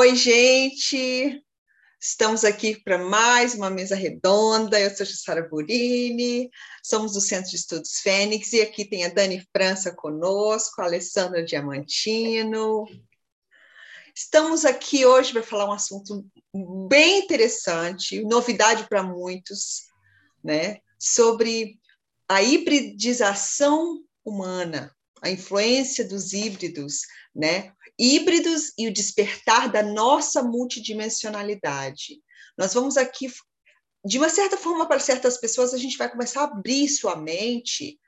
Oi, gente! Estamos aqui para mais uma mesa redonda. Eu sou Jussara Burini, somos do Centro de Estudos Fênix, e aqui tem a Dani França conosco, a Alessandra Diamantino. Estamos aqui hoje para falar um assunto bem interessante, novidade para muitos, né? Sobre a hibridização humana, a influência dos híbridos, né? híbridos e o despertar da nossa multidimensionalidade. Nós vamos aqui, de uma certa forma, para certas pessoas, a gente vai começar a abrir sua mente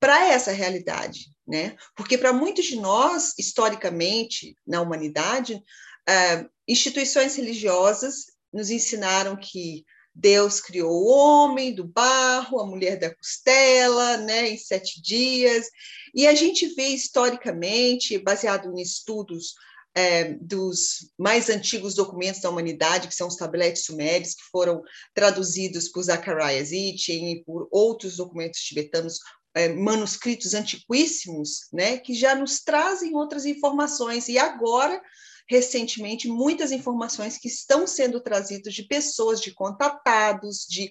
para essa realidade, né? Porque para muitos de nós, historicamente, na humanidade, uh, instituições religiosas nos ensinaram que Deus criou o homem do barro, a mulher da costela, né, em sete dias. E a gente vê historicamente, baseado em estudos é, dos mais antigos documentos da humanidade, que são os tabletes sumérios, que foram traduzidos por Zacharias Sitchin e por outros documentos tibetanos, é, manuscritos antiquíssimos, né, que já nos trazem outras informações. E agora recentemente muitas informações que estão sendo trazidas de pessoas, de contatados, de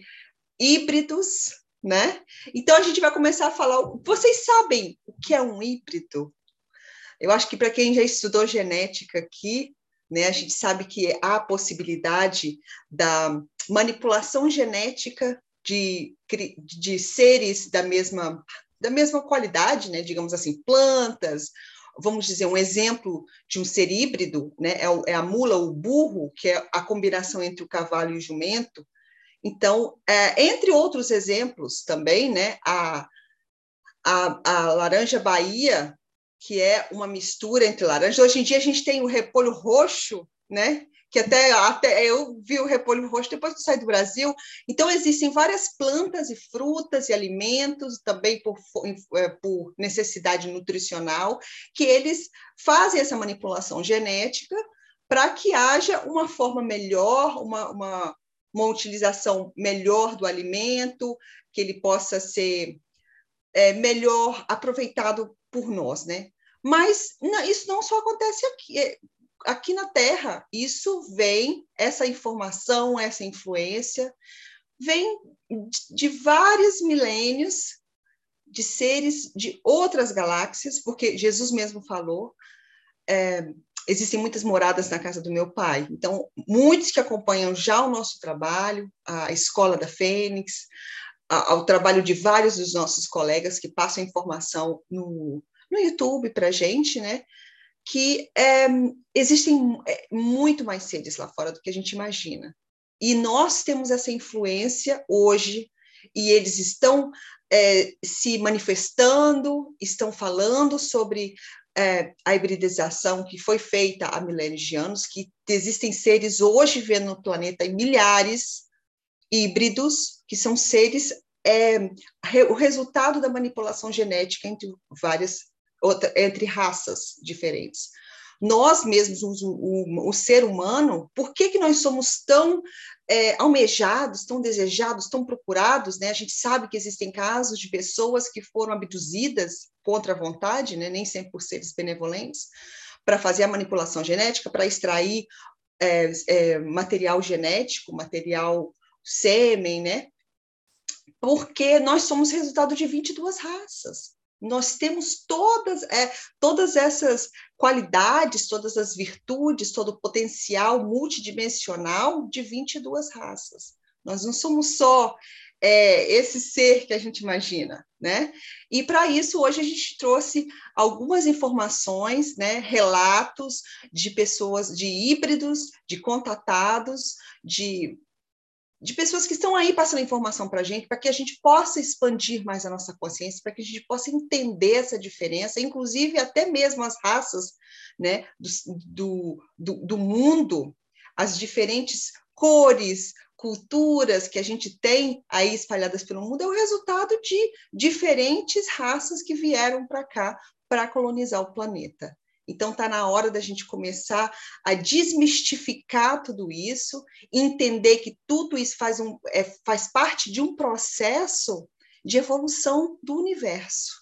híbridos, né? Então a gente vai começar a falar. Vocês sabem o que é um híbrido? Eu acho que para quem já estudou genética aqui, né, a gente sabe que há a possibilidade da manipulação genética de, de seres da mesma da mesma qualidade, né, digamos assim, plantas, vamos dizer, um exemplo de um ser híbrido, né, é, é a mula, o burro, que é a combinação entre o cavalo e o jumento. Então, é, entre outros exemplos também, né, a, a, a laranja Bahia, que é uma mistura entre laranja. Hoje em dia a gente tem o repolho roxo, né, que até, até eu vi o repolho roxo depois que saí do Brasil. Então, existem várias plantas e frutas e alimentos, também por, é, por necessidade nutricional, que eles fazem essa manipulação genética para que haja uma forma melhor, uma, uma, uma utilização melhor do alimento, que ele possa ser é, melhor aproveitado por nós, né? Mas não, isso não só acontece aqui, é, aqui na Terra, isso vem, essa informação, essa influência, vem de vários milênios de seres de outras galáxias, porque Jesus mesmo falou, é, existem muitas moradas na casa do meu pai. Então, muitos que acompanham já o nosso trabalho, a Escola da Fênix, ao trabalho de vários dos nossos colegas que passam informação no, no YouTube para a gente, né? Que é, existem é, muito mais seres lá fora do que a gente imagina. E nós temos essa influência hoje, e eles estão é, se manifestando, estão falando sobre é, a hibridização que foi feita há milênios de anos, que existem seres hoje vivendo no planeta em milhares híbridos, que são seres, é, o resultado da manipulação genética entre várias outra, entre raças diferentes. Nós mesmos, o, o, o, ser humano, por que, que nós somos tão é, almejados, tão desejados, tão procurados? Né? A gente sabe que existem casos de pessoas que foram abduzidas contra a vontade, né? nem sempre por seres benevolentes, para fazer a manipulação genética, para extrair é, é, material genético, material sêmen, né? Porque nós somos resultado de 22 raças nós temos todas, é, todas essas qualidades, todas as virtudes, todo o potencial multidimensional de 22 raças. Nós não somos só é, esse ser que a gente imagina, né? E para isso hoje a gente trouxe algumas informações, né, relatos de pessoas, de híbridos, de contatados, de de pessoas que estão aí passando informação para a gente, para que a gente possa expandir mais a nossa consciência, para que a gente possa entender essa diferença, inclusive até mesmo as raças né, do, do, do mundo, as diferentes cores, culturas que a gente tem aí espalhadas pelo mundo, é o resultado de diferentes raças que vieram para cá para colonizar o planeta. Então, está na hora da gente começar a desmistificar tudo isso, entender que tudo isso faz, um, é, faz parte de um processo de evolução do universo,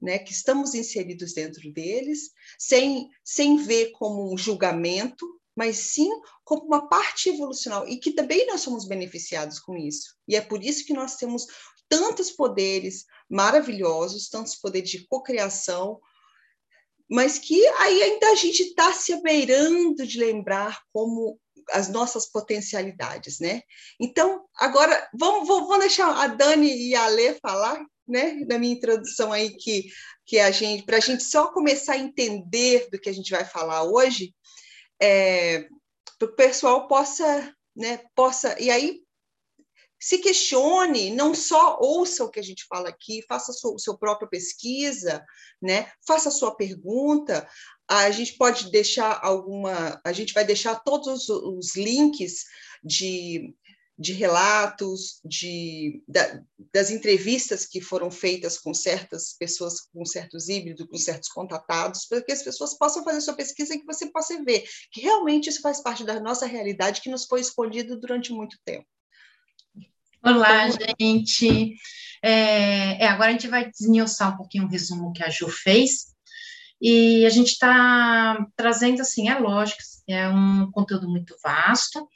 né? que estamos inseridos dentro deles, sem, sem ver como um julgamento, mas sim como uma parte evolucional e que também nós somos beneficiados com isso. E é por isso que nós temos tantos poderes maravilhosos, tantos poderes de cocriação, mas que aí ainda a gente está se abeirando de lembrar como as nossas potencialidades, né? Então, agora, vamos, vamos deixar a Dani e a Lê falar, né, na minha introdução aí, que, que a gente, para a gente só começar a entender do que a gente vai falar hoje, é, para o pessoal possa, né, possa, e aí se questione, não só ouça o que a gente fala aqui, faça a sua, própria pesquisa, né? Faça a sua pergunta. A gente pode deixar alguma, a gente vai deixar todos os links de, de relatos, de, da, das entrevistas que foram feitas com certas pessoas, com certos híbridos, com certos contatados, para que as pessoas possam fazer sua pesquisa e que você possa ver que realmente isso faz parte da nossa realidade que nos foi escondido durante muito tempo. Olá, gente. É, é, agora a gente vai desmiuçar um pouquinho o resumo que a Ju fez. E a gente está trazendo, assim, é lógico, é um conteúdo muito vasto.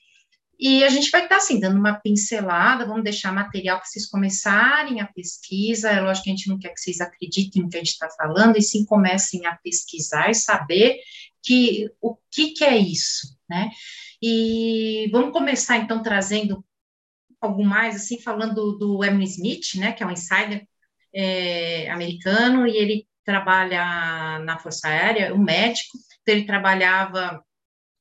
E a gente vai estar, tá, assim, dando uma pincelada, vamos deixar material para vocês começarem a pesquisa. É lógico que a gente não quer que vocês acreditem no que a gente está falando, e sim comecem a pesquisar e saber que, o que, que é isso, né? E vamos começar, então, trazendo algo mais, assim, falando do Emily Smith, né, que é um insider é, americano, e ele trabalha na Força Aérea, um médico, então ele trabalhava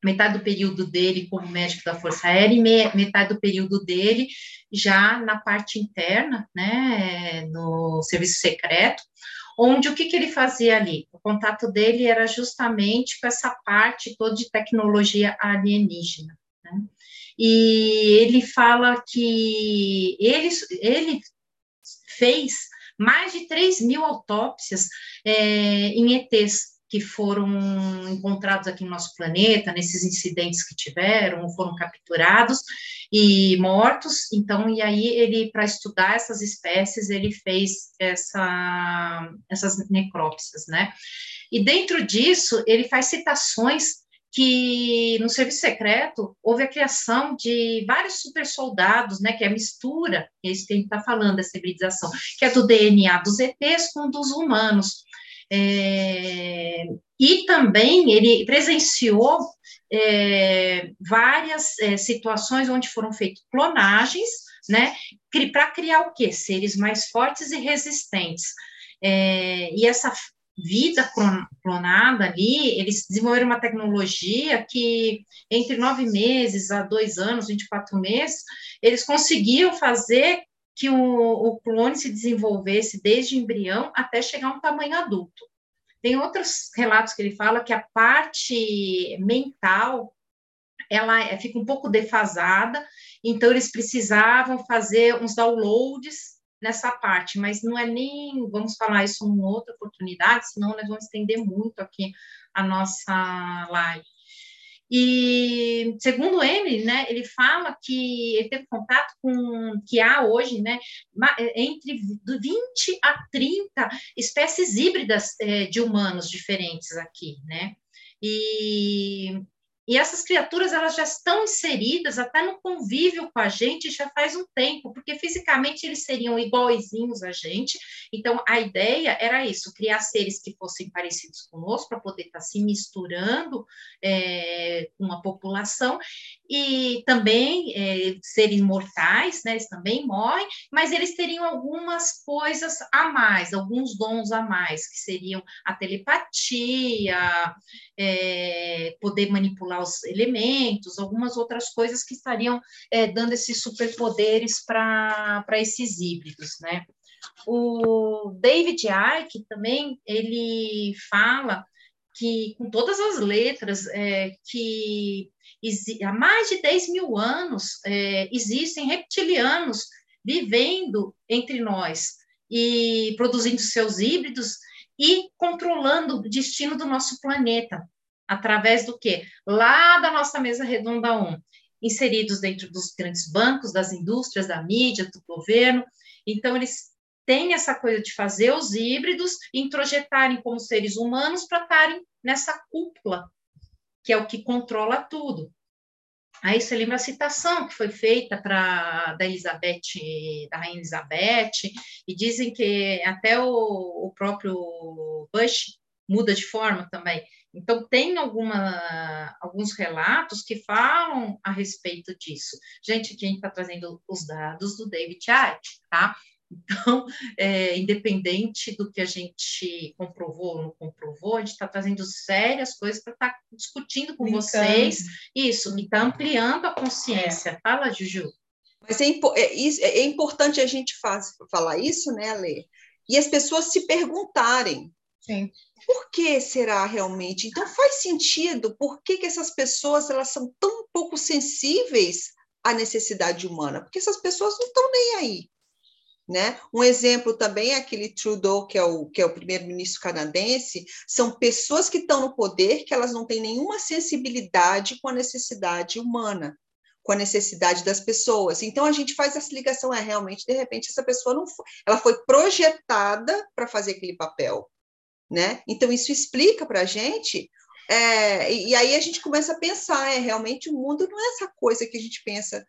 metade do período dele como médico da Força Aérea e metade do período dele já na parte interna, né, no serviço secreto, onde o que, que ele fazia ali? O contato dele era justamente com essa parte toda de tecnologia alienígena. Né? E ele fala que ele, ele fez mais de 3 mil autópsias é, em ETs que foram encontrados aqui no nosso planeta, nesses incidentes que tiveram, foram capturados e mortos. Então, e aí ele, para estudar essas espécies, ele fez essa, essas necrópsias, né? E dentro disso, ele faz citações que no serviço secreto houve a criação de vários super soldados, né, que é a mistura, é isso que a gente está falando, essa hibridização, que é do DNA dos ETs com dos humanos. É, e também ele presenciou é, várias é, situações onde foram feitas clonagens, né, para criar o quê? Seres mais fortes e resistentes. É, e essa vida clonada ali, eles desenvolveram uma tecnologia que, entre nove meses a dois anos, 24 meses, eles conseguiam fazer que o, o clone se desenvolvesse desde embrião até chegar a um tamanho adulto. Tem outros relatos que ele fala que a parte mental ela é, fica um pouco defasada, então eles precisavam fazer uns downloads nessa parte, mas não é nem, vamos falar isso em outra oportunidade, senão nós vamos estender muito aqui a nossa live. E segundo ele, né, ele fala que ele teve contato com que há hoje, né, entre 20 a 30 espécies híbridas é, de humanos diferentes aqui, né? E e essas criaturas elas já estão inseridas até no convívio com a gente já faz um tempo, porque fisicamente eles seriam iguaizinhos a gente. Então a ideia era isso, criar seres que fossem parecidos conosco para poder estar tá se misturando é, com a população e também é, seres mortais, né? Eles também morrem, mas eles teriam algumas coisas a mais, alguns dons a mais, que seriam a telepatia, é, poder manipular os elementos, algumas outras coisas que estariam é, dando esses superpoderes para esses híbridos, né? O David Icke também, ele fala que, com todas as letras, é, que há mais de 10 mil anos é, existem reptilianos vivendo entre nós e produzindo seus híbridos e controlando o destino do nosso planeta. Através do quê? Lá da nossa mesa redonda 1, inseridos dentro dos grandes bancos, das indústrias, da mídia, do governo. Então, eles têm essa coisa de fazer os híbridos introjetarem como seres humanos para estarem nessa cúpula que é o que controla tudo. Aí você lembra a citação que foi feita para da Elizabeth, da Rainha Elizabeth, e dizem que até o, o próprio Bush muda de forma também. Então, tem alguma, alguns relatos que falam a respeito disso. Gente, gente está trazendo os dados do David Icke, tá? Então, é, independente do que a gente comprovou ou não comprovou, a gente está trazendo sérias coisas para estar tá discutindo com Brincando. vocês. Isso, e está ampliando a consciência. É. Fala, Juju. Mas é, é, é, importante a gente faz, falar isso, né, Lê? E as pessoas se perguntarem. Sim. Por que será realmente? Então faz sentido. Por que, que essas pessoas elas são tão pouco sensíveis à necessidade humana? Porque essas pessoas não estão nem aí. Né? Um exemplo também é aquele Trudeau, que é o, que é o primeiro-ministro canadense, são pessoas que estão no poder que elas não têm nenhuma sensibilidade com a necessidade humana, com a necessidade das pessoas. Então a gente faz essa ligação, é realmente, de repente, essa pessoa não foi, ela foi projetada para fazer aquele papel. Né? Então isso explica para a gente é, e aí a gente começa a pensar, é realmente o mundo não é essa coisa que a gente pensa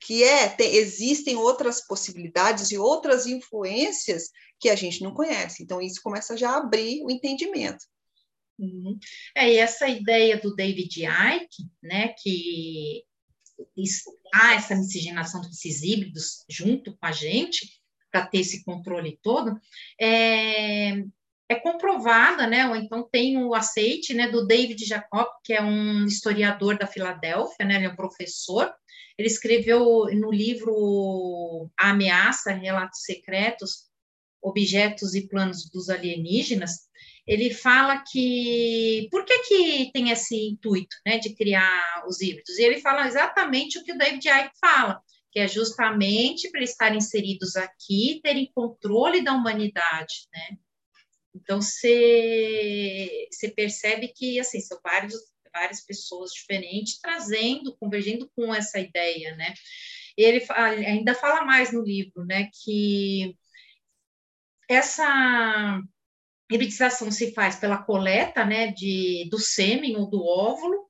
que é tem, existem outras possibilidades e outras influências que a gente não conhece. Então, isso começa já a abrir o entendimento. Uhum. É, e essa ideia do David Icke, né, que há essa miscigenação desses híbridos junto com a gente, para ter esse controle todo, é, é comprovada, né, ou então tem o aceite, né, do David Jacob, que é um historiador da Filadélfia, né, ele é um professor, ele escreveu no livro A Ameaça, Relatos Secretos, Objetos e Planos dos Alienígenas, ele fala que por que, que tem esse intuito né, de criar os híbridos? E ele fala exatamente o que o David Icke fala, que é justamente para estarem inseridos aqui, terem controle da humanidade, né? Então, você percebe que, assim, são vários várias pessoas diferentes, trazendo, convergindo com essa ideia, né? Ele ainda fala mais no livro, né, que essa hibridização se faz pela coleta, né, de, do sêmen ou do óvulo,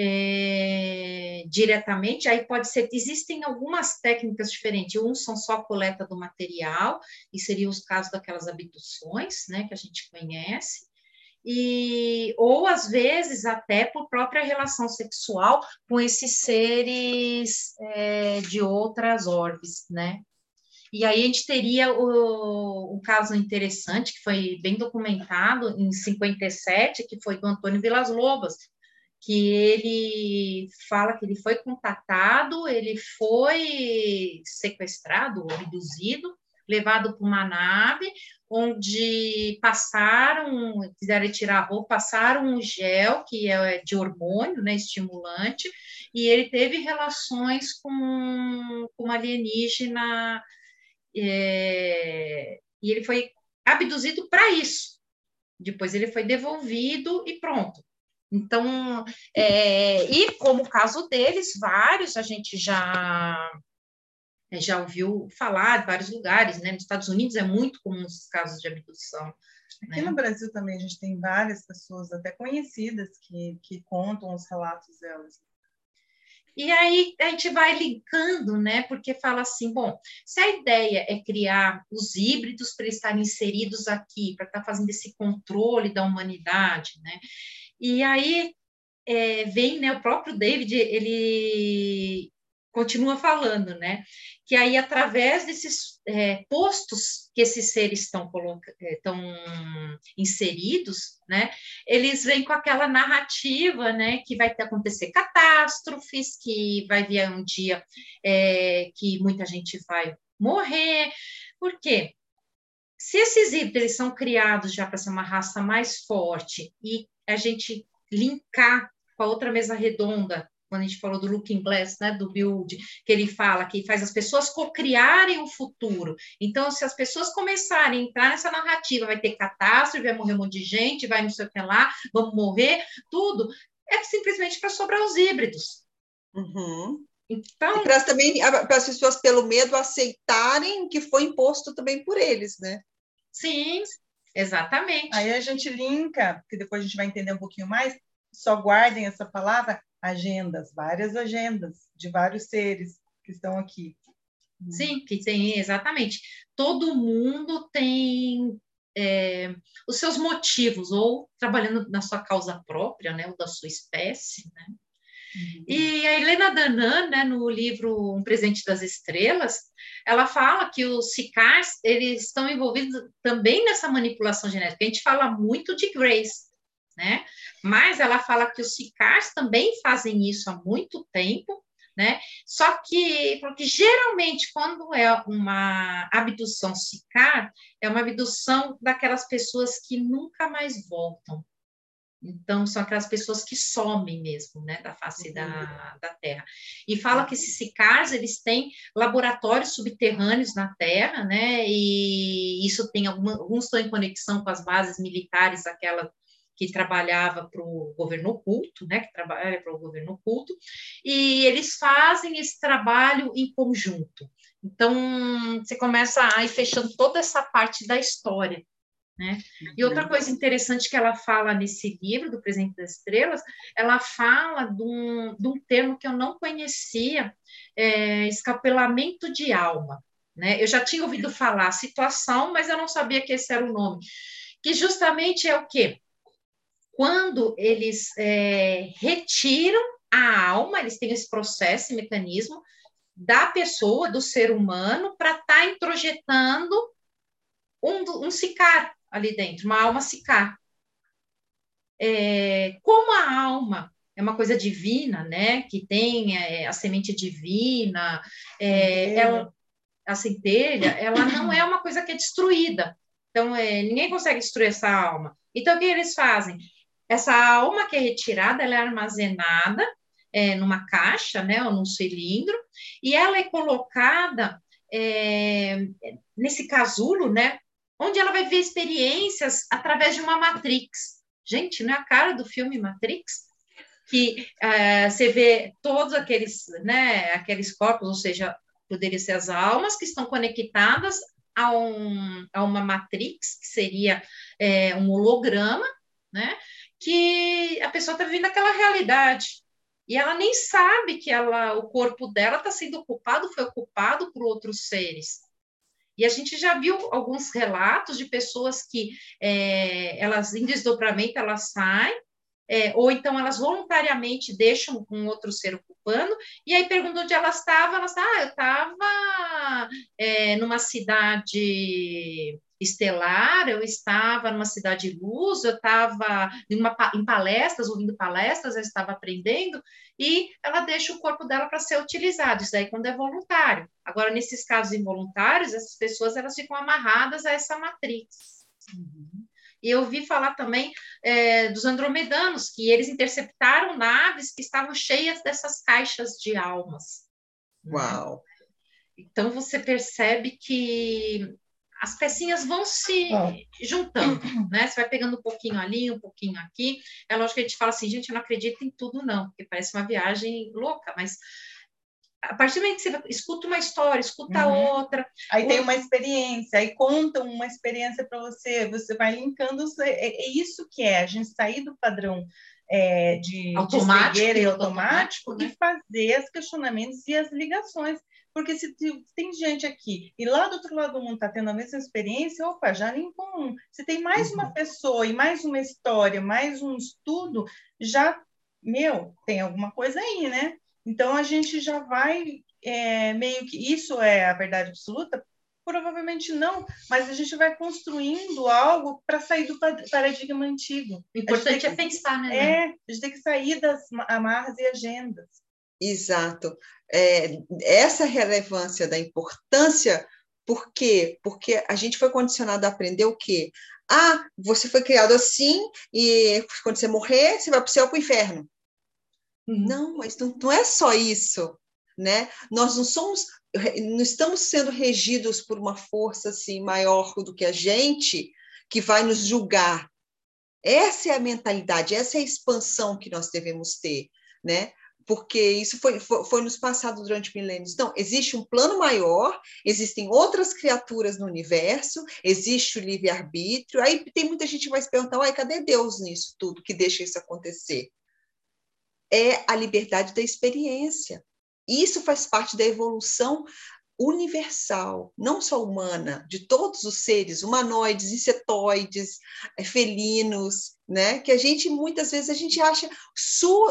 é, diretamente, aí pode ser, existem algumas técnicas diferentes, uns são só a coleta do material, e seriam os casos daquelas abduções, né, que a gente conhece, e ou às vezes até por própria relação sexual com esses seres é, de outras orbes, né? E aí a gente teria o, um caso interessante que foi bem documentado em 57, que foi do Antônio Vilas Lobas, que ele fala que ele foi contatado, ele foi sequestrado, abduzido, levado para uma nave, onde passaram, fizeram tirar a roupa, passaram um gel que é de hormônio, né, estimulante, e ele teve relações com, com alienígena, é, e ele foi abduzido para isso. Depois ele foi devolvido e pronto. Então, é, e como o caso deles, vários a gente já já ouviu falar de vários lugares, né? Nos Estados Unidos é muito comum esses casos de abdução. Aqui né? no Brasil também a gente tem várias pessoas, até conhecidas, que, que contam os relatos delas. E aí a gente vai linkando, né? Porque fala assim, bom, se a ideia é criar os híbridos para estarem inseridos aqui, para estar fazendo esse controle da humanidade, né? E aí é, vem, né? O próprio David, ele continua falando, né? Que aí, através desses é, postos que esses seres estão, é, inseridos, né? Eles vêm com aquela narrativa, né? Que vai acontecer catástrofes, que vai vir um dia é, que muita gente vai morrer. Por quê? Se esses híbridos são criados já para ser uma raça mais forte e a gente linkar com a outra mesa redonda quando a gente falou do Looking Glass, né, do Build, que ele fala que faz as pessoas co-criarem o futuro. Então, se as pessoas começarem a entrar nessa narrativa, vai ter catástrofe, vai morrer um monte de gente, vai não sei o que lá, vamos morrer, tudo, é simplesmente para sobrar os híbridos. Uhum. Então, para também para as pessoas pelo medo aceitarem que foi imposto também por eles, né? Sim, exatamente. Aí a gente linka, que depois a gente vai entender um pouquinho mais só guardem essa palavra agendas, várias agendas de vários seres que estão aqui. Sim, que tem, exatamente. Todo mundo tem é, os seus motivos, ou trabalhando na sua causa própria, né, ou da sua espécie, né? Uhum. E a Helena Danan, né, no livro Um Presente das Estrelas, ela fala que os SICARs, eles estão envolvidos também nessa manipulação genética. A gente fala muito de Grace, né? Mas ela fala que os SICARs também fazem isso há muito tempo, né? Só que, porque geralmente, quando é uma abdução SICAR, é uma abdução daquelas pessoas que nunca mais voltam. Então, são aquelas pessoas que somem mesmo, né, da face uhum. da, da Terra. E fala que esses SICARs, eles têm laboratórios subterrâneos na Terra, né, e isso tem, alguma, alguns estão em conexão com as bases militares, aquela que trabalhava para o governo oculto, né, que trabalha para o governo oculto, e eles fazem esse trabalho em conjunto. Então, você começa a ir fechando toda essa parte da história, né? E outra uhum. coisa interessante que ela fala nesse livro, do Presente das Estrelas, ela fala de um, de um termo que eu não conhecia, é, escapelamento de alma. Né? Eu já tinha ouvido falar situação, mas eu não sabia que esse era o nome. Que justamente é o quê? Quando eles é, retiram a alma, eles têm esse processo, esse mecanismo da pessoa, do ser humano, para estar tá introjetando um, um sicar ali dentro, uma alma sicar. É, como a alma é uma coisa divina, né? Que tem é, a semente divina, é, ela, a centelha, ela não é uma coisa que é destruída. Então, é, ninguém consegue destruir essa alma. Então, o que eles fazem? Essa alma que é retirada, ela é armazenada é, numa caixa, né, ou num cilindro, e ela é colocada é, nesse casulo, né, onde ela vai ver experiências através de uma matrix. Gente, não é a cara do filme Matrix? Que é, você vê todos aqueles, né, aqueles corpos, ou seja, poderiam ser as almas que estão conectadas a, um, a uma matrix, que seria é, um holograma, né? Que a pessoa está vivendo aquela realidade. E ela nem sabe que ela, o corpo dela está sendo ocupado, foi ocupado por outros seres. E a gente já viu alguns relatos de pessoas que é, elas, em desdobramento, elas saem, é, ou então elas voluntariamente deixam um outro ser ocupando, e aí perguntam onde elas estavam, elas ah, eu estava é, numa cidade estelar, eu estava numa cidade luz, eu estava em, em palestras, ouvindo palestras, eu estava aprendendo, e ela deixa o corpo dela para ser utilizado, isso aí quando é voluntário. Agora, nesses casos involuntários, essas pessoas elas ficam amarradas a essa matriz. Uhum. E eu vi falar também é, dos andromedanos, que eles interceptaram naves que estavam cheias dessas caixas de almas. Né? Uau! Então você percebe que as pecinhas vão se ah. juntando, né? Você vai pegando um pouquinho ali, um pouquinho aqui. É lógico que a gente fala assim, gente, eu não acredito em tudo, não, porque parece uma viagem louca, mas a partir do momento que você escuta uma história, escuta uhum. outra. Aí tem uma experiência, aí contam uma experiência para você, você vai linkando. É, é, isso que é, a gente sair do padrão é, de, automático, de e automático, automático né? e fazer os questionamentos e as ligações. Porque se tem gente aqui e lá do outro lado do mundo está tendo a mesma experiência, opa, já nem comum. Se tem mais uhum. uma pessoa e mais uma história, mais um estudo, já, meu, tem alguma coisa aí, né? Então a gente já vai é, meio que isso é a verdade absoluta? Provavelmente não, mas a gente vai construindo algo para sair do paradigma antigo. O importante é pensar, né? É, a gente tem que sair das amarras e agendas. Exato. É, essa relevância da importância, por quê? Porque a gente foi condicionado a aprender o quê? Ah, você foi criado assim, e quando você morrer, você vai para o céu para o inferno. Uhum. Não, mas não, não é só isso, né? Nós não somos, não estamos sendo regidos por uma força assim maior do que a gente que vai nos julgar. Essa é a mentalidade, essa é a expansão que nós devemos ter, né? Porque isso foi, foi, foi, nos passado durante milênios. Não, existe um plano maior, existem outras criaturas no universo, existe o livre-arbítrio. Aí tem muita gente que vai se perguntar, uai, cadê Deus nisso tudo que deixa isso acontecer? é a liberdade da experiência. Isso faz parte da evolução universal, não só humana, de todos os seres, humanoides, insetoides, eh, felinos, né? Que a gente muitas vezes a gente acha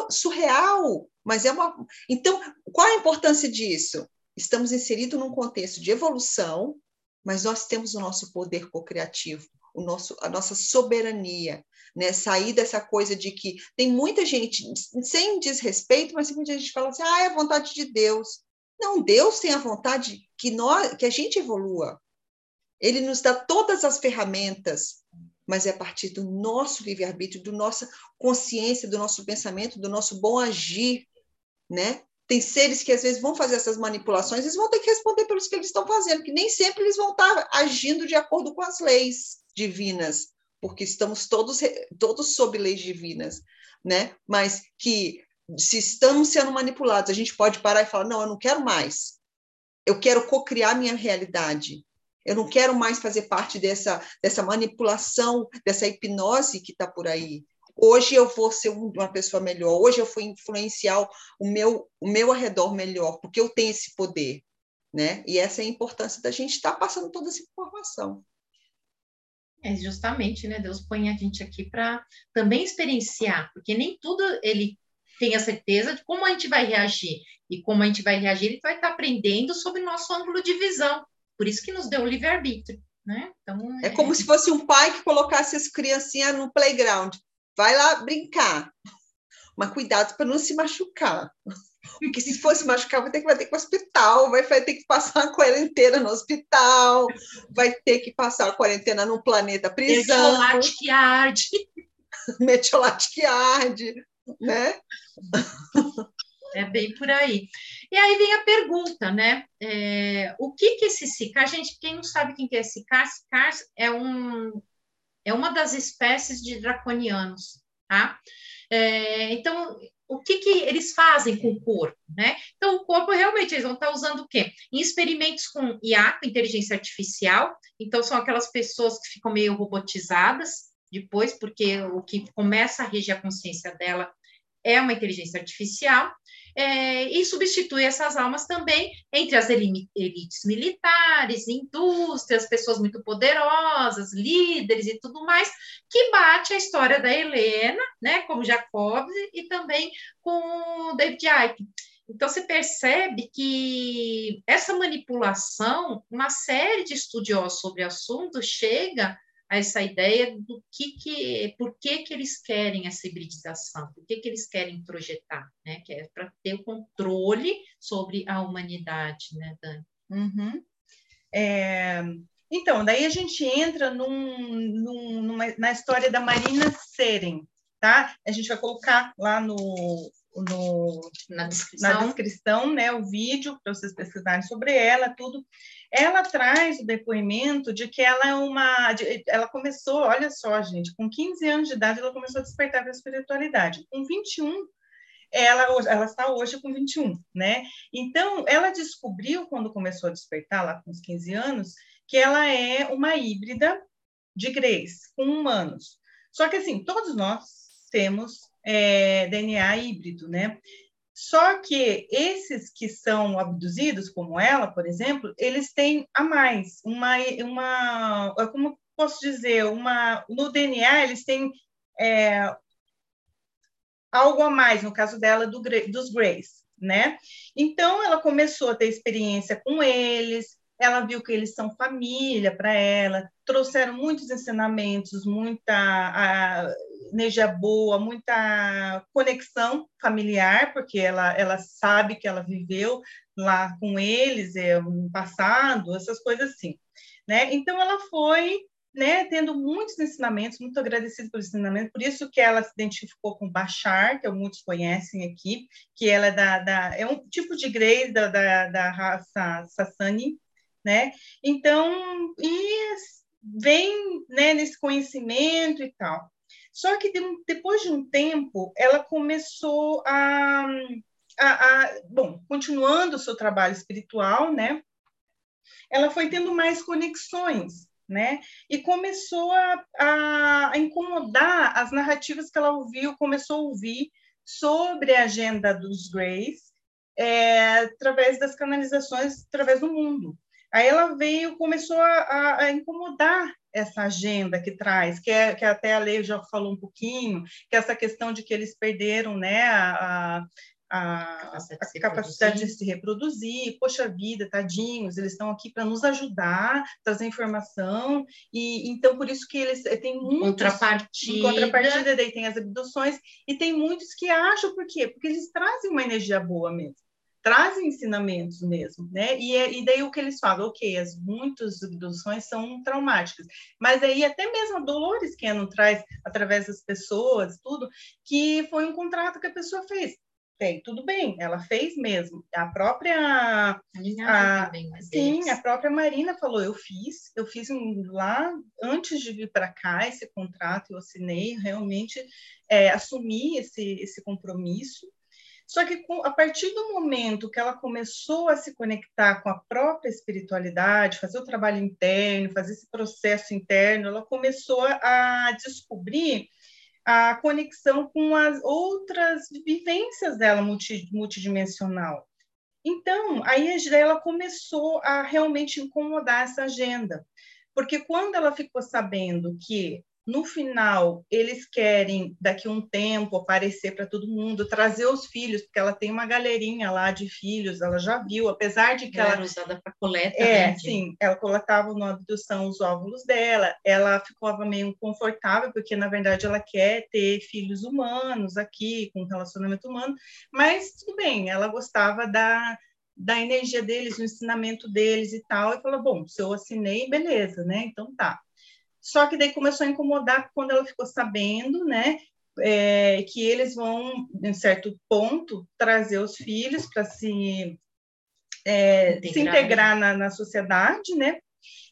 surreal, mas é uma. Então, qual a importância disso? Estamos inseridos num contexto de evolução, mas nós temos o nosso poder co-criativo, o nosso, a nossa soberania, né? Sair dessa coisa de que tem muita gente, sem desrespeito, mas muita gente fala assim, ah, é vontade de Deus. Não, Deus tem a vontade que, nós, que a gente evolua. Ele nos dá todas as ferramentas, mas é a partir do nosso livre-arbítrio, da nossa consciência, do nosso pensamento, do nosso bom agir, né? Tem seres que às vezes vão fazer essas manipulações, eles vão ter que responder pelos que eles estão fazendo, que nem sempre eles vão estar agindo de acordo com as leis divinas, porque estamos todos todos sob leis divinas, né? Mas que se estamos sendo manipulados, a gente pode parar e falar: não, eu não quero mais. Eu quero co-criar minha realidade. Eu não quero mais fazer parte dessa, dessa manipulação, dessa hipnose que está por aí. Hoje eu vou ser uma pessoa melhor. Hoje eu vou influenciar o meu, o meu arredor melhor, porque eu tenho esse poder. Né? E essa é a importância da gente estar tá passando toda essa informação. É justamente, né? Deus põe a gente aqui para também experienciar, porque nem tudo ele tenha certeza de como a gente vai reagir. E como a gente vai reagir, ele vai estar aprendendo sobre o nosso ângulo de visão. Por isso que nos deu o livre-arbítrio. Né? Então, é... é como se fosse um pai que colocasse as criancinhas no playground. Vai lá brincar. Mas cuidado para não se machucar. Porque se fosse machucar, vai ter que, vai ter que ir para o hospital, vai, vai ter que passar a quarentena no hospital, vai ter que passar a quarentena no planeta prisão. Metiolate que arde. Metiolate que arde né? É bem por aí. E aí vem a pergunta, né? É, o que que esse cicar? Gente, quem não sabe quem que é cicar? Cicar é um é uma das espécies de draconianos, tá? É, então, o que que eles fazem com o corpo, né? Então, o corpo realmente eles vão estar usando o quê? Em experimentos com IA, com inteligência artificial. Então, são aquelas pessoas que ficam meio robotizadas depois, porque o que começa a reger a consciência dela é uma inteligência artificial, é, e substitui essas almas também entre as elites militares, indústrias, pessoas muito poderosas, líderes e tudo mais, que bate a história da Helena, né, como Jacob, e também com David Icke. Então, você percebe que essa manipulação, uma série de estudiosos sobre o assunto chega a essa ideia do que que, por que que eles querem essa hibridização, por que que eles querem projetar, né? Que é para ter o controle sobre a humanidade, né, Dani? Uhum. É, então, daí a gente entra num, num, numa, na história da Marina Seren, tá? A gente vai colocar lá no, no, na, descrição. na descrição, né, o vídeo para vocês pesquisarem sobre ela, tudo. Ela traz o depoimento de que ela é uma, de, ela começou, olha só, gente, com 15 anos de idade ela começou a despertar para a espiritualidade. Com 21 ela, ela está hoje com 21, né? Então, ela descobriu, quando começou a despertar, lá com os 15 anos, que ela é uma híbrida de Grace, com humanos. Só que, assim, todos nós temos é, DNA híbrido, né? Só que esses que são abduzidos, como ela, por exemplo, eles têm a mais, uma, uma como posso dizer, uma, no DNA eles têm é, algo a mais, no caso dela, do, dos Greys, né? Então, ela começou a ter experiência com eles, ela viu que eles são família para ela, trouxeram muitos ensinamentos, muita energia boa, muita conexão familiar, porque ela, ela sabe que ela viveu lá com eles é, no passado, essas coisas assim. Né? Então, ela foi né, tendo muitos ensinamentos, muito agradecida pelo ensinamento, por isso que ela se identificou com Bachar, que muitos conhecem aqui, que ela é, da, da é um tipo de Grey da, da, da raça Sassani, né? Então, e vem né, nesse conhecimento e tal. Só que depois de um tempo, ela começou a, a, a bom, continuando o seu trabalho espiritual, né? Ela foi tendo mais conexões, né? E começou a, a, a incomodar as narrativas que ela ouviu, começou a ouvir sobre a agenda dos Greys é, através das canalizações através do mundo. Aí ela veio, começou a, a, incomodar essa agenda que traz, que, é, que até a lei já falou um pouquinho, que é essa questão de que eles perderam né, a, a, capacidade, a capacidade de se reproduzir. Poxa vida, tadinhos, eles estão aqui para nos ajudar, trazer informação, e então por isso que eles eh, têm muitos... Contrapartida. Em contrapartida, daí tem as abduções, e tem muitos que acham, por quê? Porque eles trazem uma energia boa mesmo trazem ensinamentos mesmo, né? E, é, e daí o que eles falam, ok, as muitas abduções são traumáticas, mas aí até mesmo a Dolores Cannon traz através das pessoas, tudo, que foi um contrato que a pessoa fez. Bem, tudo bem, ela fez mesmo. A própria. A, também, sim, a própria Marina falou: eu fiz, eu fiz um, lá antes de vir para cá esse contrato, eu assinei, realmente é, assumi esse, esse compromisso. Só que a partir do momento que ela começou a se conectar com a própria espiritualidade, fazer o trabalho interno, fazer esse processo interno, ela começou a descobrir a conexão com as outras vivências dela multi, multidimensional. Então, aí ela começou a realmente incomodar essa agenda, porque quando ela ficou sabendo que no final, eles querem, daqui a um tempo, aparecer para todo mundo, trazer os filhos, porque ela tem uma galerinha lá de filhos, ela já viu, apesar de que ela. Era usada para coleta. É, né, sim, ela coletava na abdução os óvulos dela, ela ficava meio confortável, porque na verdade ela quer ter filhos humanos aqui, com relacionamento humano, mas tudo bem, ela gostava da, da energia deles, do ensinamento deles e tal, e falou: bom, se eu assinei, beleza, né? Então tá. Só que daí começou a incomodar quando ela ficou sabendo, né, é, que eles vão, em certo ponto, trazer os filhos para se, é, integrar. se integrar na, na sociedade, né?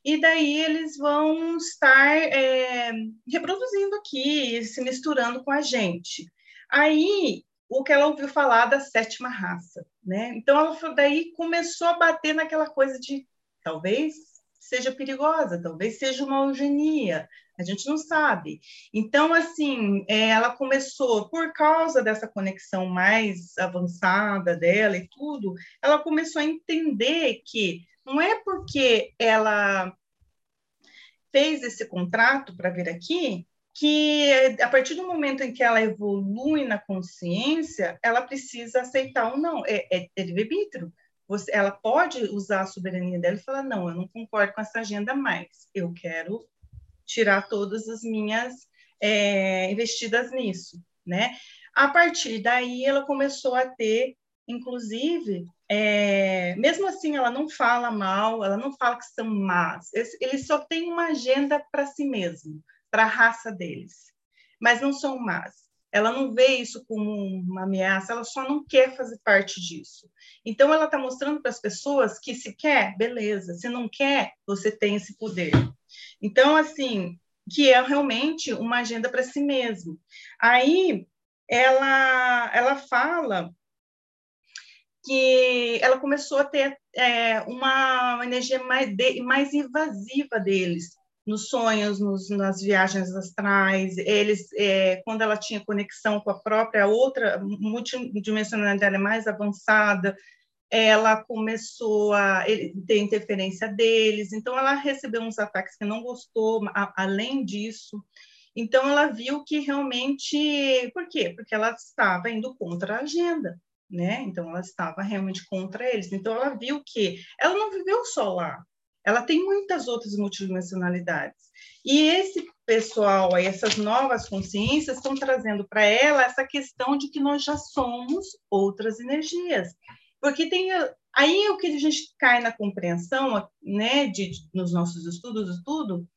E daí eles vão estar é, reproduzindo aqui, se misturando com a gente. Aí, o que ela ouviu falar da sétima raça, né? Então, ela daí começou a bater naquela coisa de talvez seja perigosa, talvez seja uma eugenia, a gente não sabe. Então, assim, é, ela começou, por causa dessa conexão mais avançada dela e tudo, ela começou a entender que não é porque ela fez esse contrato para vir aqui que a partir do momento em que ela evolui na consciência, ela precisa aceitar ou não, é, é, é livre-arbítrio. Você, ela pode usar a soberania dela e falar: não, eu não concordo com essa agenda mais, eu quero tirar todas as minhas é, investidas nisso, né? A partir daí, ela começou a ter, inclusive, é, mesmo assim, ela não fala mal, ela não fala que são más, eles só têm uma agenda para si mesmo, para a raça deles, mas não são más ela não vê isso como uma ameaça, ela só não quer fazer parte disso. Então, ela está mostrando para as pessoas que se quer, beleza, se não quer, você tem esse poder. Então, assim, que é realmente uma agenda para si mesmo. Aí, ela, ela fala que ela começou a ter é, uma energia mais, de, mais invasiva deles, nos sonhos, nos, nas viagens astrais, eles, é, quando ela tinha conexão com a própria outra multidimensionalidade mais avançada, ela começou a ter interferência deles, então ela recebeu uns ataques que não gostou, a, além disso, então ela viu que realmente, por quê? Porque ela estava indo contra a agenda, né? Então ela estava realmente contra eles. Então ela viu que ela não viveu só lá, ela tem muitas outras multidimensionalidades. E esse pessoal, essas novas consciências, estão trazendo para ela essa questão de que nós já somos outras energias. Porque tem aí o que a gente cai na compreensão, né, de, de nos nossos estudos tudo,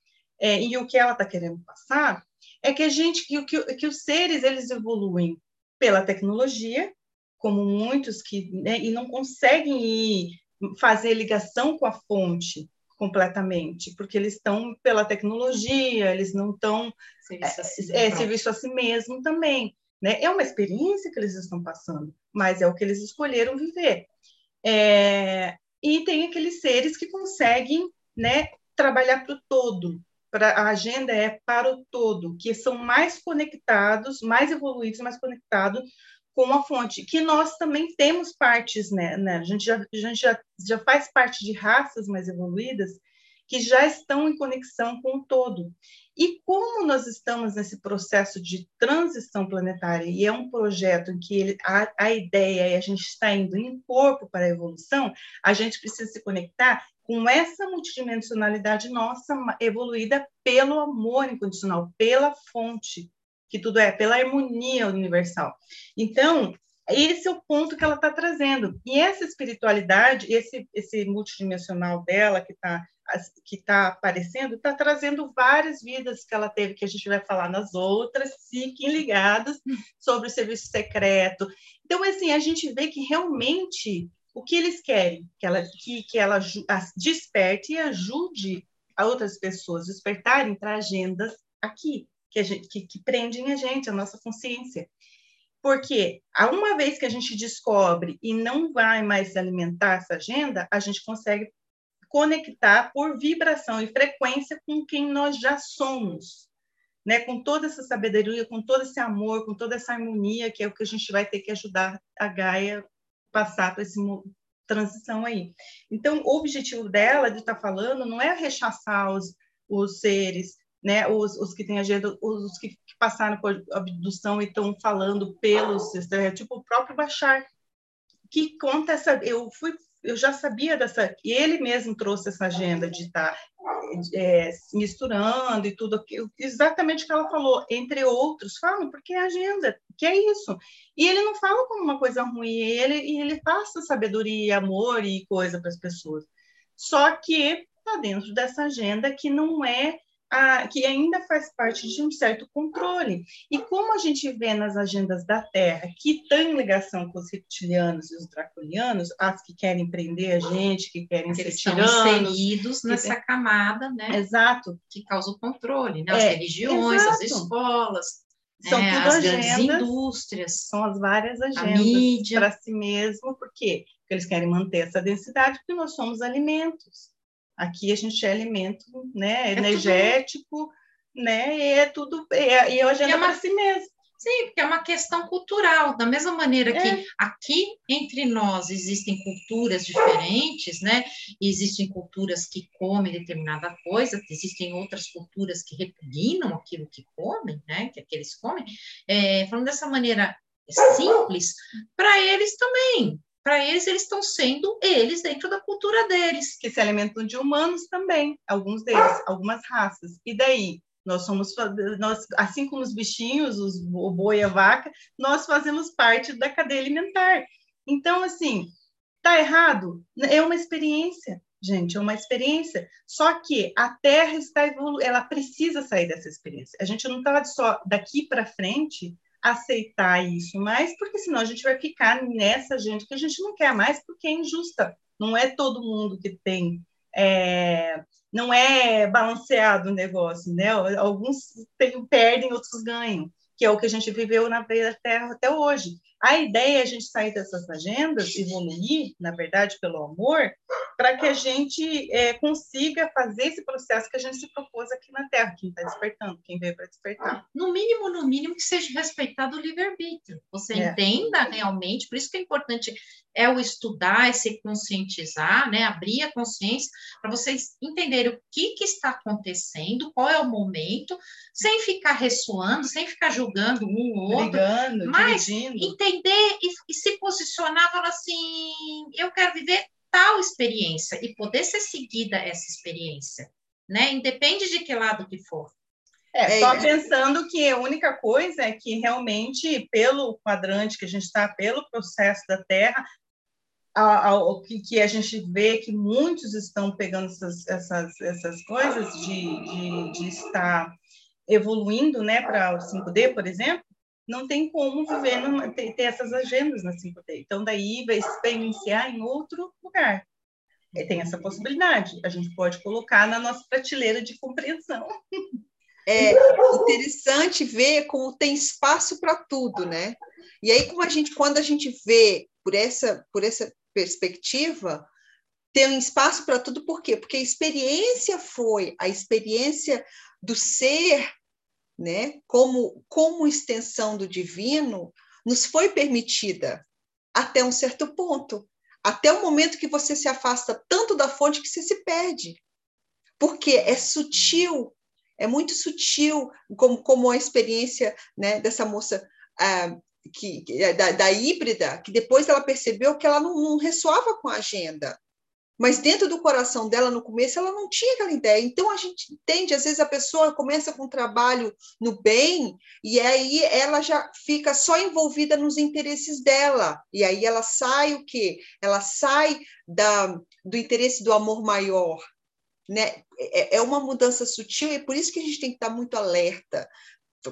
é, e o que ela está querendo passar, é que a gente, que, que, que os seres eles evoluem pela tecnologia, como muitos que né, e não conseguem ir fazer ligação com a fonte completamente, porque eles estão pela tecnologia, eles não estão serviço, assim, é, é serviço a si mesmo também. Né? É uma experiência que eles estão passando, mas é o que eles escolheram viver. É, e tem aqueles seres que conseguem né, trabalhar para o todo, pra, a agenda é para o todo, que são mais conectados, mais evoluídos, mais conectados com a fonte, que nós também temos partes, né? né? A, gente já, a gente já, já faz parte de raças mais evoluídas que já estão em conexão com o todo. E como nós estamos nesse processo de transição planetária, e é um projeto em que ele, a, a ideia é a gente está indo em corpo para a evolução, a gente precisa se conectar com essa multidimensionalidade nossa evoluída pelo amor incondicional, pela fonte, que tudo é, pela harmonia universal. Então, esse é o ponto que ela está trazendo. E essa espiritualidade, esse, esse multidimensional dela, que está que está aparecendo, está trazendo várias vidas que ela teve, que a gente vai falar nas outras, fiquem ligados, sobre o serviço secreto. Então, assim, a gente vê que realmente o que eles querem? Que ela, que, que ela desperte e ajude a outras pessoas despertarem para agendas aqui, que, gente, que, que prendem a gente, a nossa consciência. Porque uma vez que a gente descobre e não vai mais alimentar essa agenda, a gente consegue conectar por vibração e frequência com quem nós já somos, né? Com toda essa sabedoria, com todo esse amor, com toda essa harmonia que é o que a gente vai ter que ajudar a Gaia passar por essa transição aí. Então, o objetivo dela de estar tá falando não é rechaçar os, os seres, né, os, os que têm agenda, os, os que, que, passaram por abdução e estão falando pelos, tipo o próprio Bachar, que conta essa. Eu fui eu já sabia dessa, e ele mesmo trouxe essa agenda de estar é, misturando e tudo, exatamente o que ela falou, entre outros, falam, porque é agenda, que é isso. E ele não fala como uma coisa ruim, ele, ele passa sabedoria, amor e coisa para as pessoas. Só que está dentro dessa agenda que não é a, que ainda faz parte de um certo controle. E como a gente vê nas agendas da Terra, que tem ligação com os reptilianos e os draconianos, as que querem prender a gente, que querem que ser eles tiranos. inseridos nessa tem... camada, né? Exato. Que causa o controle, né? As é, religiões, exato. as escolas. São é, as agendas, grandes indústrias. São as várias agendas para si mesmo, por quê? Porque eles querem manter essa densidade, porque nós somos alimentos. Aqui a gente é alimento né, é energético, né? E é tudo. É, e hoje é, é uma... para si mesmo. Sim, porque é uma questão cultural. Da mesma maneira é. que aqui entre nós existem culturas diferentes, né? existem culturas que comem determinada coisa, existem outras culturas que repugnam aquilo que comem, né? Que aqueles comem. É, falando dessa maneira simples, para eles também para eles, eles estão sendo eles dentro da cultura deles. Que se alimentam de humanos também, alguns deles, algumas raças. E daí? Nós somos, nós, assim como os bichinhos, os, o boi a vaca, nós fazemos parte da cadeia alimentar. Então, assim, tá errado? É uma experiência, gente, é uma experiência. Só que a Terra está evoluindo, ela precisa sair dessa experiência. A gente não está só daqui para frente aceitar isso mais, porque senão a gente vai ficar nessa gente que a gente não quer mais, porque é injusta. Não é todo mundo que tem, é, não é balanceado o negócio, né? Alguns perdem, outros ganham, que é o que a gente viveu na Terra até hoje. A ideia é a gente sair dessas agendas, evoluir, na verdade, pelo amor, para que a gente é, consiga fazer esse processo que a gente se propôs aqui na Terra, quem está despertando, quem veio para despertar. No mínimo, no mínimo, que seja respeitado o livre-arbítrio. Você é. entenda realmente, por isso que é importante é o estudar, é se conscientizar, né? abrir a consciência, para vocês entenderem o que, que está acontecendo, qual é o momento, sem ficar ressoando, sem ficar julgando um ou outro, Brigando, mas entender e, e se posicionar, falar assim, eu quero viver tal experiência e poder ser seguida essa experiência, né? Independe de que lado que for. É, é, só pensando que a única coisa é que realmente, pelo quadrante que a gente está, pelo processo da Terra, o que, que, a gente vê que muitos estão pegando essas, essas, essas coisas de, de, de estar evoluindo né, para o 5D, por exemplo, não tem como viver numa, ter, ter, essas agendas na 5D. Então, daí vai experienciar em outro lugar. E tem essa possibilidade. A gente pode colocar na nossa prateleira de compreensão. É interessante ver como tem espaço para tudo, né? E aí, como a gente, quando a gente vê por essa, por essa perspectiva, tem um espaço para tudo, por quê? Porque a experiência foi a experiência do ser né, como, como extensão do divino, nos foi permitida até um certo ponto, até o momento que você se afasta tanto da fonte que você se perde. Porque é sutil, é muito sutil, como, como a experiência né, dessa moça ah, que, da, da, híbrida, que depois ela percebeu que ela não, não ressoava com a agenda. Mas dentro do coração dela, no começo, ela não tinha aquela ideia. Então, a gente entende, às vezes a pessoa começa com um trabalho no bem, e aí ela já fica só envolvida nos interesses dela. E aí ela sai o quê? Ela sai da, do interesse do amor maior. Né? É, é uma mudança sutil, e por isso que a gente tem que estar muito alerta.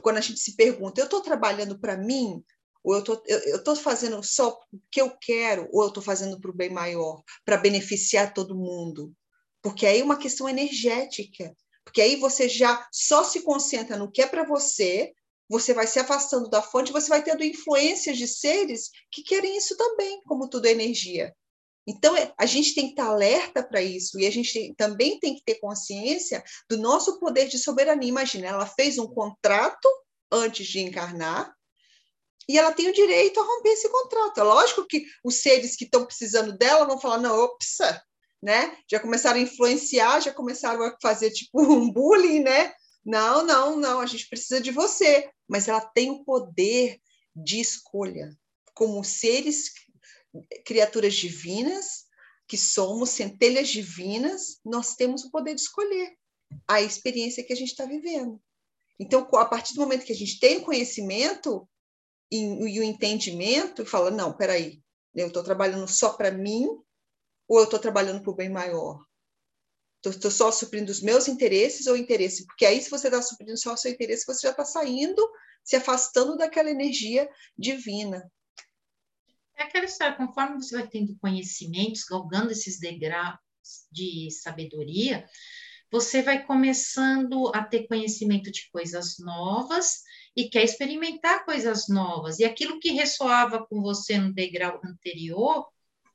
Quando a gente se pergunta, eu estou trabalhando para mim? Ou eu tô, estou fazendo só o que eu quero, ou eu estou fazendo para o bem maior, para beneficiar todo mundo. Porque aí é uma questão energética, porque aí você já só se concentra no que é para você, você vai se afastando da fonte, você vai tendo influências de seres que querem isso também, como tudo é energia. Então, é, a gente tem que estar alerta para isso, e a gente tem, também tem que ter consciência do nosso poder de soberania. Imagina, ela fez um contrato antes de encarnar, e ela tem o direito a romper esse contrato. É lógico que os seres que estão precisando dela vão falar, não, ops, né? Já começaram a influenciar, já começaram a fazer tipo um bullying, né? Não, não, não, a gente precisa de você. Mas ela tem o poder de escolha. Como seres, criaturas divinas, que somos centelhas divinas, nós temos o poder de escolher a experiência que a gente está vivendo. Então, a partir do momento que a gente tem conhecimento, e, e o entendimento fala, não, peraí, eu estou trabalhando só para mim ou eu estou trabalhando para o bem maior? Estou só suprindo os meus interesses ou interesse? Porque aí, se você está suprindo só o seu interesse, você já está saindo, se afastando daquela energia divina. É aquela história, conforme você vai tendo conhecimentos, galgando esses degraus de sabedoria, você vai começando a ter conhecimento de coisas novas e quer experimentar coisas novas. E aquilo que ressoava com você no degrau anterior,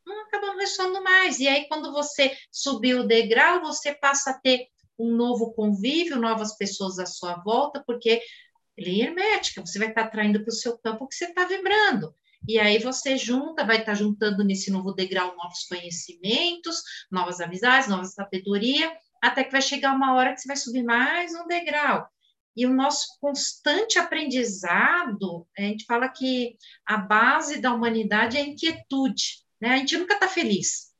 não acaba ressoando mais. E aí, quando você subiu o degrau, você passa a ter um novo convívio, novas pessoas à sua volta, porque lei hermética, você vai estar atraindo para o seu campo o que você está vibrando. E aí você junta, vai estar juntando nesse novo degrau novos conhecimentos, novas amizades, nova sabedoria, até que vai chegar uma hora que você vai subir mais um degrau. E o nosso constante aprendizado, a gente fala que a base da humanidade é a inquietude, né? A gente nunca está feliz.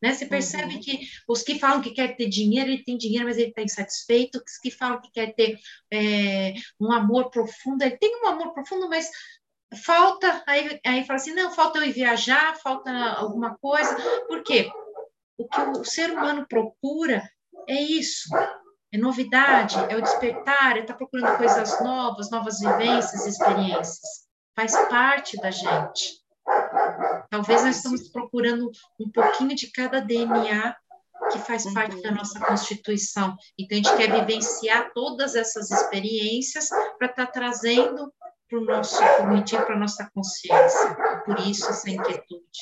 Né? Você percebe uhum. que os que falam que quer ter dinheiro, ele tem dinheiro, mas ele está insatisfeito. Os que falam que quer ter é, um amor profundo, ele tem um amor profundo, mas falta. Aí, aí fala assim: não, falta eu ir viajar, falta alguma coisa. Por quê? O que o ser humano procura é isso: é novidade, é o despertar, é estar tá procurando coisas novas, novas vivências, experiências. Faz parte da gente. Talvez nós estamos procurando um pouquinho de cada DNA que faz parte da nossa constituição. Então, a gente quer vivenciar todas essas experiências para estar tá trazendo para o nosso cognitivo, para a nossa consciência. Por isso, essa inquietude.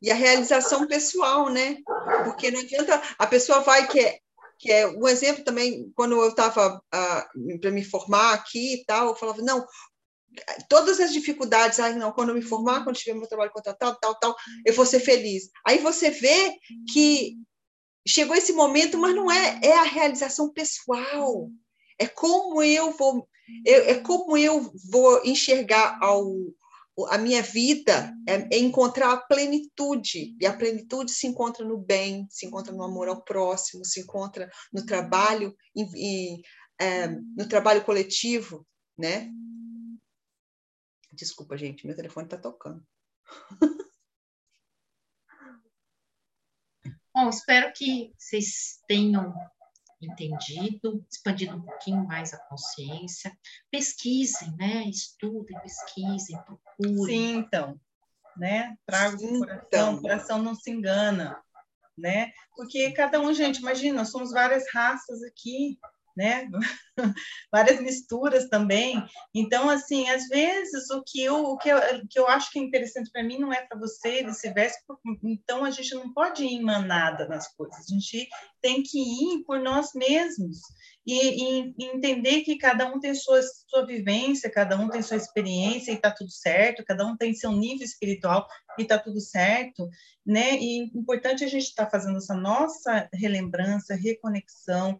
E a realização pessoal, né? Porque não adianta, a pessoa vai que que é um exemplo também, quando eu estava ah, para me formar aqui e tal, eu falava, não, todas as dificuldades, ai, não, quando eu me formar, quando tiver meu trabalho contratado, tal, tal, eu vou ser feliz. Aí você vê que chegou esse momento, mas não é, é a realização pessoal, é como eu vou, é como eu vou enxergar ao, a minha vida é, é, encontrar a plenitude, e a plenitude se encontra no bem, se encontra no amor ao próximo, se encontra no trabalho, é, no trabalho coletivo, né? Desculpa, gente, meu telefone está tocando. Bom, espero que vocês tenham entendido, expandindo um pouquinho mais a consciência. Pesquisem, né? Estudem, pesquisem, procurem. Sim, então, né? Traga o coração, então. o coração não se engana, né? Porque cada um, gente, imagina, nós somos várias raças aqui, né? Várias misturas também. Então, assim, às vezes o que eu, o que eu, que eu acho que é interessante para mim não é para você e vice-versa. Então, a gente não pode ir em manada nas coisas. A gente tem que ir por nós mesmos. e, e, entender que cada um tem sua, sua vivência, cada um tem sua experiência e está tudo certo, cada um tem seu nível espiritual e está tudo certo, né? E importante a gente estar tá fazendo essa nossa relembrança, reconexão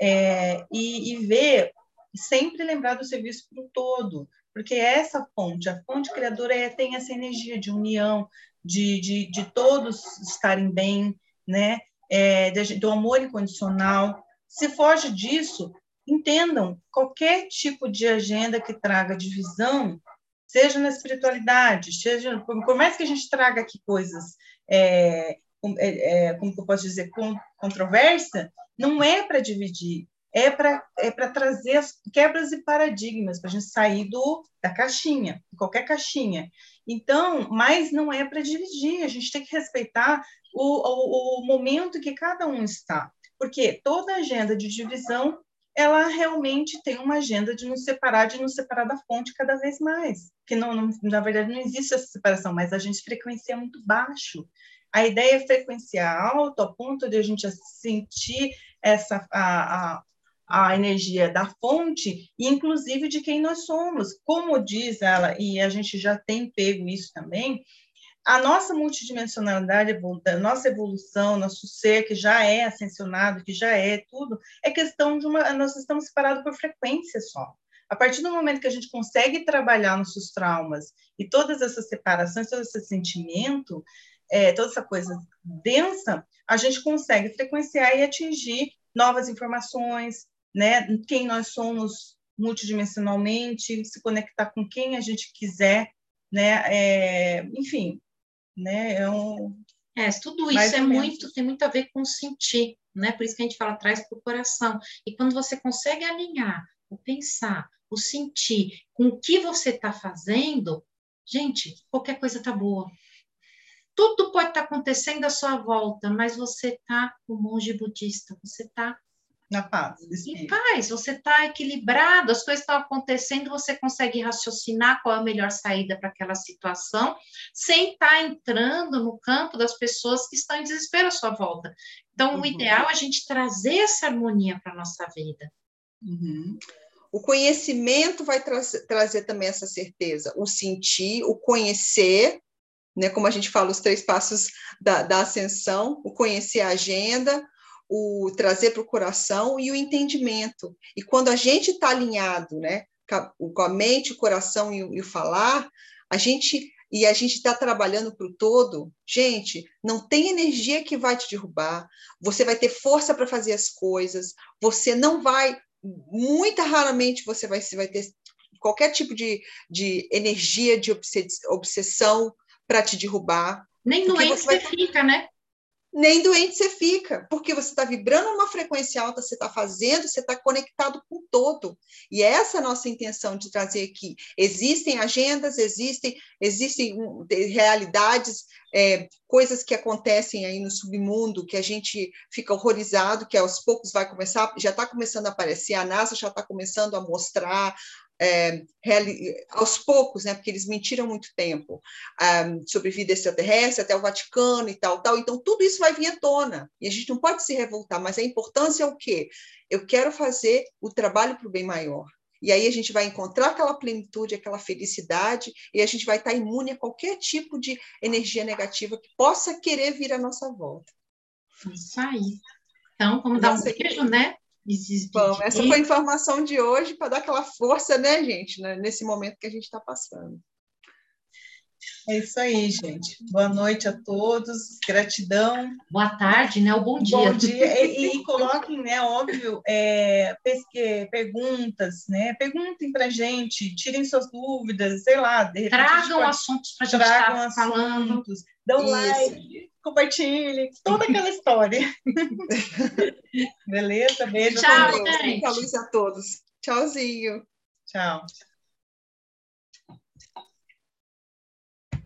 é, e, e ver, sempre lembrar do serviço para o todo, porque é essa fonte, a fonte criadora é, tem essa energia de união, de, de, de todos estarem bem, né? É, de, do amor incondicional, se foge disso, entendam qualquer tipo de agenda que traga divisão, seja na espiritualidade, seja por mais que a gente traga aqui coisas, é, é, é, como eu posso dizer, com, controversa, não é para dividir, é para é trazer as quebras e paradigmas, para a gente sair do, da caixinha, qualquer caixinha. Então, mas não é para dividir, a gente tem que respeitar o, o, o momento que cada um está. Porque toda agenda de divisão, ela realmente tem uma agenda de nos separar, de nos separar da fonte cada vez mais. Que não, não, na verdade não existe essa separação, mas a gente frequencia muito baixo. A ideia é frequenciar alto, ao ponto de a gente sentir essa a, a, a energia da fonte, e inclusive de quem nós somos. Como diz ela, e a gente já tem pego isso também, a nossa multidimensionalidade, a nossa evolução, nosso ser que já é ascensionado, que já é tudo, é questão de uma. Nós estamos separados por frequência só. A partir do momento que a gente consegue trabalhar nossos traumas e todas essas separações, todo esse sentimento, é, toda essa coisa densa, a gente consegue frequenciar e atingir novas informações, né? Quem nós somos multidimensionalmente, se conectar com quem a gente quiser, né? É, enfim, né? É, um, é tudo isso é muito, tem muito a ver com sentir, né? Por isso que a gente fala traz para o coração. E quando você consegue alinhar o pensar, o sentir com o que você está fazendo, gente, qualquer coisa tá boa. Tudo pode estar tá acontecendo à sua volta, mas você está o monge budista, você está na paz. Em paz, você está equilibrado, as coisas estão acontecendo, você consegue raciocinar qual é a melhor saída para aquela situação, sem estar tá entrando no campo das pessoas que estão em desespero à sua volta. Então, uhum. o ideal é a gente trazer essa harmonia para a nossa vida. Uhum. O conhecimento vai tra trazer também essa certeza, o sentir, o conhecer, né, como a gente fala, os três passos da, da ascensão, o conhecer a agenda, o trazer para o coração e o entendimento. E quando a gente está alinhado, né, com a mente, o coração e o, e o falar, a gente e a gente está trabalhando para o todo, gente, não tem energia que vai te derrubar. Você vai ter força para fazer as coisas. Você não vai, muito raramente você vai, vai ter qualquer tipo de, de energia de obsessão para te derrubar. Nem doente você, vai... você fica, né? nem doente você fica, porque você está vibrando uma frequência alta, você está fazendo, você está conectado com o todo. E essa é a nossa intenção de trazer aqui. Existem agendas, existem, existem realidades, é, coisas que acontecem aí no submundo que a gente fica horrorizado, que aos poucos vai começar, já está começando a aparecer, a NASA já está começando a mostrar é, aos poucos, né, porque eles mentiram muito tempo um, sobre vida extraterrestre, até o Vaticano e tal, tal. Então, tudo isso vai vir à tona. E a gente não pode se revoltar, mas a importância é o quê? Eu quero fazer o trabalho para o bem maior. E aí a gente vai encontrar aquela plenitude, aquela felicidade, e a gente vai estar imune a qualquer tipo de energia negativa que possa querer vir à nossa volta. Isso aí. Então, vamos dar um beijo, né? Bom, essa foi a informação de hoje para dar aquela força, né, gente, né, nesse momento que a gente está passando. É isso aí, gente. Boa noite a todos, gratidão. Boa tarde, né? O bom dia. Bom dia. E, e coloquem, né, óbvio, é, pesque, perguntas, né? Perguntem para gente, tirem suas dúvidas, sei lá. De tragam pode, assuntos para a gente estar falando. Dão Isso. like, compartilhem, toda aquela história. Beleza? Beijo. Tchau, gente. Muita luz a todos. Tchauzinho. Tchau.